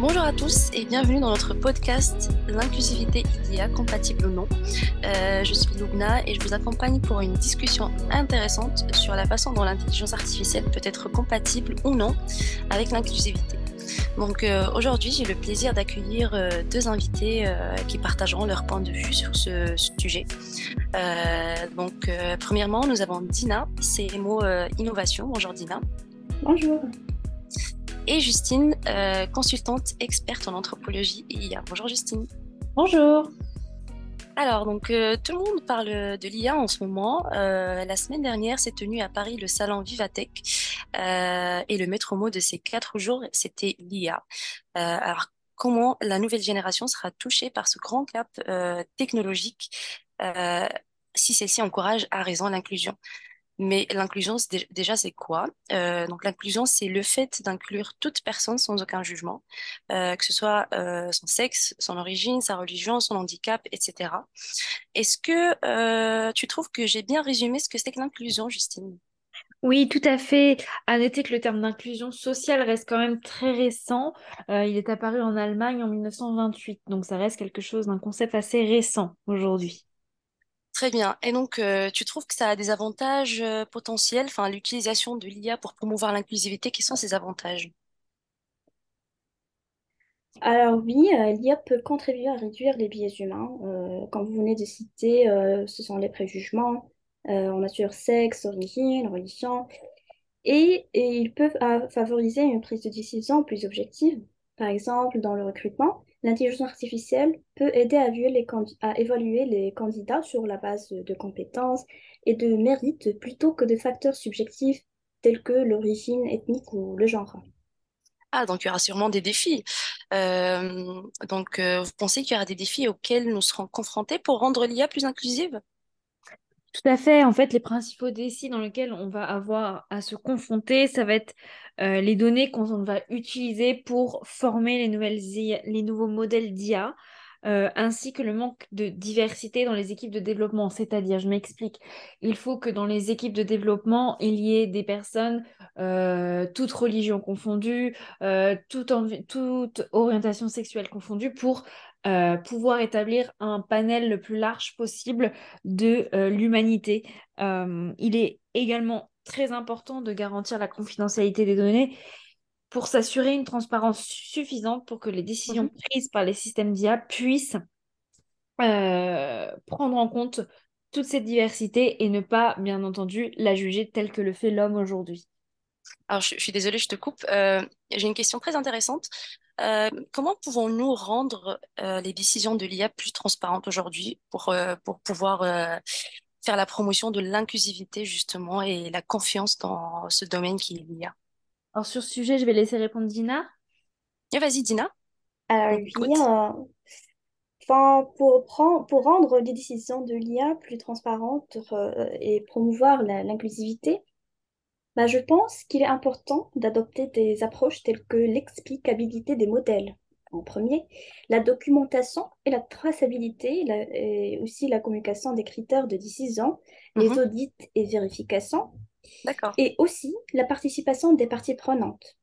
Bonjour à tous et bienvenue dans notre podcast L'inclusivité IA compatible ou non. Euh, je suis Lugna et je vous accompagne pour une discussion intéressante sur la façon dont l'intelligence artificielle peut être compatible ou non avec l'inclusivité. Donc euh, aujourd'hui, j'ai le plaisir d'accueillir euh, deux invités qui partageront leur point de vue sur ce, sujet. donc premièrement, nous avons Dina, CMO Innovation. Bonjour Dina. Bonjour et Justine, euh, consultante experte en anthropologie et IA. Bonjour Justine. Bonjour. Alors, donc, euh, tout le monde parle de l'IA en ce moment. Euh, la semaine dernière s'est tenu à Paris le salon Vivatech et le maître mot de ces quatre jours, c'était l'IA. alors, comment la nouvelle génération sera touchée par ce grand cap technologique si celle-ci encourage à raison l'inclusion? Mais l'inclusion, déjà, c'est quoi? Euh, Donc, l'inclusion, c'est le fait d'inclure toute personne sans aucun jugement, euh, que ce soit euh, son sexe, son origine, sa religion, son handicap, etc. Est-ce que tu trouves que j'ai bien résumé ce que c'est que l'inclusion, Justine? Oui, tout à fait. À noter que le terme d'inclusion sociale reste quand même très récent. il est apparu en Allemagne en 1928, donc ça reste quelque chose d'un concept assez récent aujourd'hui. Très bien. Et donc, euh, tu trouves que ça a des avantages euh, potentiels, enfin, l'utilisation de l'IA pour promouvoir l'inclusivité, quels sont ces avantages? Alors oui, euh, l'IA peut contribuer à réduire les biais humains. comme vous venez de citer, ce sont les préjugements en nature sexe, origine, religion. Et ils peuvent favoriser une prise de décision plus objective. Par exemple, dans le recrutement, L'intelligence artificielle peut aider à, évaluer les candidats sur la base de compétences et de mérites plutôt que de facteurs subjectifs tels que l'origine ethnique ou le genre. Ah, donc il y aura sûrement des défis. Euh, donc, euh, vous pensez qu'il y aura des défis auxquels nous serons confrontés pour rendre l'IA plus inclusive? Tout à fait. En fait, les principaux défis dans lesquels on va avoir à se confronter, ça va être euh, les données qu'on va utiliser pour former les, nouvelles les nouveaux modèles d'IA. Euh, ainsi que le manque de diversité dans les équipes de développement. C'est-à-dire, je m'explique, il faut que dans les équipes de développement, il y ait des personnes, euh, toutes religions confondues, toute, toute, orientation sexuelle confondue, pour pouvoir établir un panel le plus large possible de l'humanité. il est également très important de garantir la confidentialité des données pour s'assurer une transparence suffisante pour que les décisions mhm. prises par les systèmes d'IA puissent euh, prendre en compte toute cette diversité et ne pas, bien entendu, la juger telle que le fait l'homme aujourd'hui. Alors, je, suis désolée, je te coupe. Euh, j'ai une question très intéressante. Euh, comment pouvons-nous rendre les décisions de l'IA plus transparentes aujourd'hui pour, pour pouvoir faire la promotion de l'inclusivité justement et la confiance dans ce domaine qui est l'IA. Alors sur ce sujet, je vais laisser répondre Dina. vas-y Dina. Alors l'IA, enfin, pour, prendre, pour rendre les décisions de l'IA plus transparentes euh, et promouvoir l'inclusivité, bah, je pense qu'il est important d'adopter des approches telles que l'explicabilité des modèles en premier, la documentation et la traçabilité, et aussi la communication des critères de décision, les mhm. audits et vérifications, et aussi la participation des parties prenantes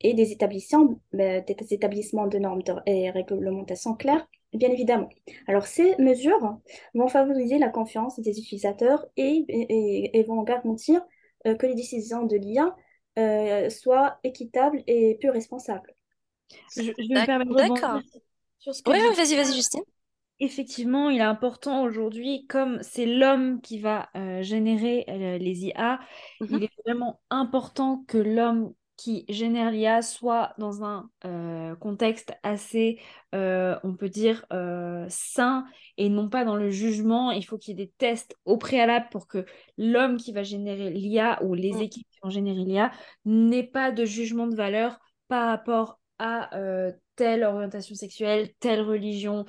et des établissements, bah, des établissements de normes et réglementations claires, bien évidemment. Alors, ces mesures vont favoriser la confiance des utilisateurs et, et, vont garantir euh, que les décisions de l'IA euh, soient équitables et plus responsables. Je, je me permettre de D'accord. sur ce que Oui, vas-y, vas-y, Justine. Effectivement, il est important aujourd'hui, comme c'est l'homme qui va euh, générer euh, les IA, il mhm. est vraiment important que l'homme qui génère l'IA soit dans un euh, contexte assez, on peut dire, sain et non pas dans le jugement. Il faut qu'il y ait des tests au préalable pour que l'homme qui va générer l'IA ou les mm. équipes qui vont générer l'IA n'aient pas de jugement de valeur par rapport à telle orientation sexuelle, telle religion,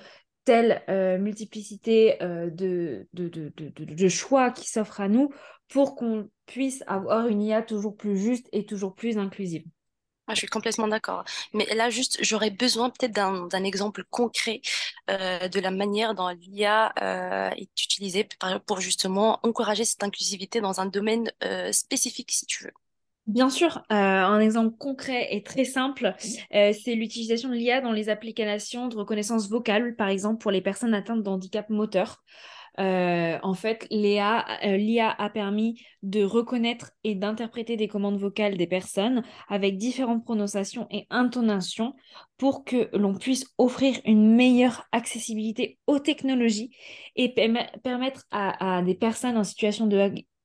telle euh, multiplicité euh, de, de, de, choix qui s'offrent à nous pour qu'on puisse avoir une IA toujours plus juste et toujours plus inclusive. Ah, je suis complètement d'accord. Mais là, juste, j'aurais besoin peut-être d'un exemple concret de la manière dont l'IA est utilisée pour justement encourager cette inclusivité dans un domaine spécifique, si tu veux. Bien sûr, euh, un exemple concret et très simple, euh, c'est l'utilisation de l'IA dans les applications de reconnaissance vocale, par exemple pour les personnes atteintes de handicap moteur. Euh, en fait, l'IA, l'IA a permis de reconnaître et d'interpréter des commandes vocales des personnes avec différentes prononciations et intonations pour que l'on puisse offrir une meilleure accessibilité aux technologies et permettre à, à des personnes en situation de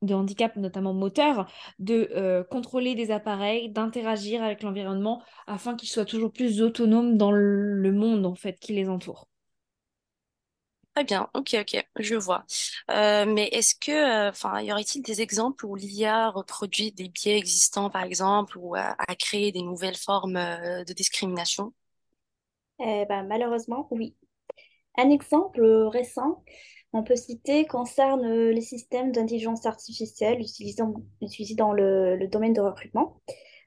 de handicap, notamment moteur, de euh, contrôler des appareils, d'interagir avec l'environnement afin qu'ils soient toujours plus autonomes dans le monde en fait qui les entoure. Très bien, ok, ok, je vois. Euh, mais est-ce que, euh, enfin, y aurait-il des exemples où l'IA reproduit des biais existants, par exemple, ou a, a créé des nouvelles formes de discrimination? Eh ben, malheureusement, oui. Un exemple récent, on peut citer, concerne les systèmes d'intelligence artificielle utilisés, dans le, le domaine de recrutement.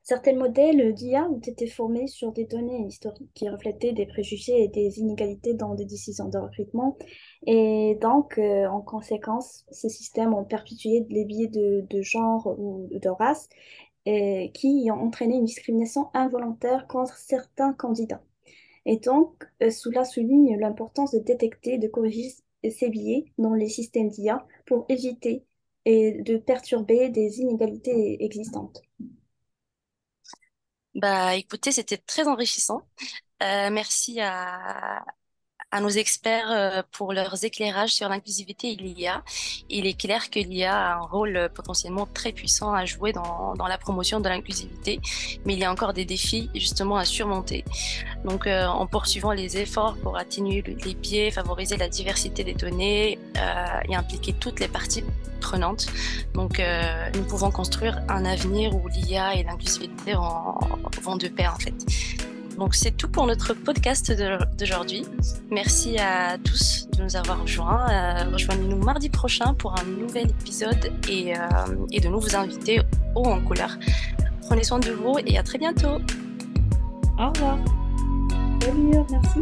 Certains modèles d'IA ont été formés sur des données historiques qui reflétaient des préjugés et des inégalités dans des décisions de recrutement. Et donc, euh, en conséquence, ces systèmes ont perpétué les biais de, de genre ou de race et qui ont entraîné une discrimination involontaire contre certains candidats. Et donc, euh, cela souligne l'importance de détecter et de corriger biais dans les systèmes d'IA pour éviter et de perturber des inégalités existantes. Bah, écoutez, c'était très enrichissant. Euh, merci à, à nos experts euh, pour leurs éclairages sur l'inclusivité et l'IA. Il est clair que l'IA a un rôle euh, potentiellement très puissant à jouer dans, la promotion de l'inclusivité, mais il y a encore des défis justement à surmonter. Donc euh, en poursuivant les efforts pour atténuer les biais, favoriser la diversité des données et impliquer toutes les parties prenantes, donc nous pouvons construire un avenir où l'IA et l'inclusivité vont de pair en fait. Donc c'est tout pour notre podcast d'aujourd'hui. Merci à tous de nous avoir rejoints. Euh, Rejoignez-nous mardi prochain pour un nouvel épisode et, euh, et de nouveaux invités haut en couleur. Prenez soin de vous et à très bientôt. Au revoir. Salut, merci.